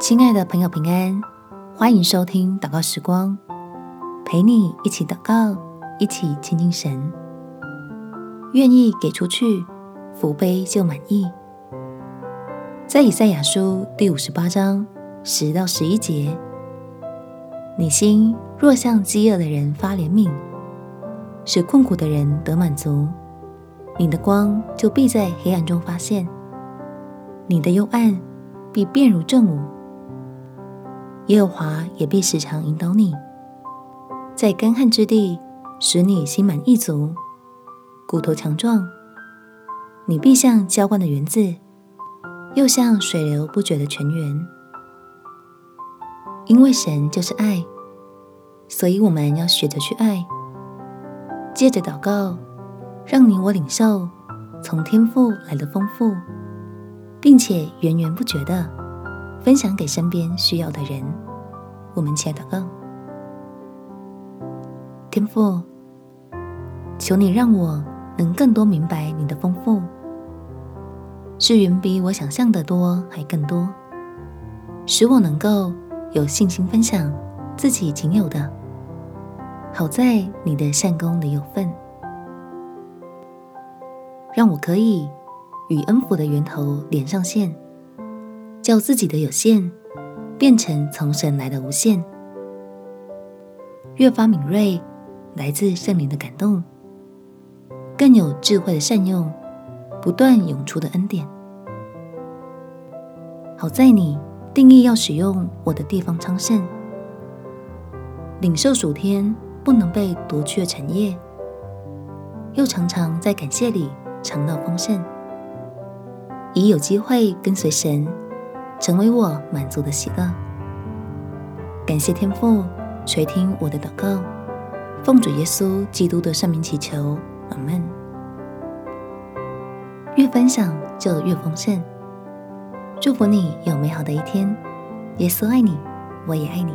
亲爱的朋友，平安，欢迎收听祷告时光，陪你一起祷告，一起亲近神。愿意给出去，福杯就满意。在以赛亚书第五十八章十到十一节，你心若向饥饿的人发怜悯，使困苦的人得满足，你的光就必在黑暗中发现，你的幽暗必变如正午。耶和华也必时常引导你，在干旱之地使你心满意足，骨头强壮。你必像浇灌的园子，又像水流不绝的泉源。因为神就是爱，所以我们要学着去爱。借着祷告，让你我领受从天父来的丰富，并且源源不绝的。分享给身边需要的人。我们亲爱的祷告，天父，求你让我能更多明白你的丰富，是远比我想象的多还更多，使我能够有信心分享自己仅有的，好在你的善功里有份，让我可以与恩福的源头连上线。叫自己的有限变成从神来的无限，越发敏锐来自圣灵的感动，更有智慧的善用不断涌出的恩典。好在你定义要使用我的地方昌盛，领受属天不能被夺去的产业，又常常在感谢里尝到丰盛，以有机会跟随神。成为我满足的喜乐。感谢天父垂听我的祷告，奉主耶稣基督的圣名祈求，阿门。越分享就越丰盛，祝福你有美好的一天。耶稣爱你，我也爱你。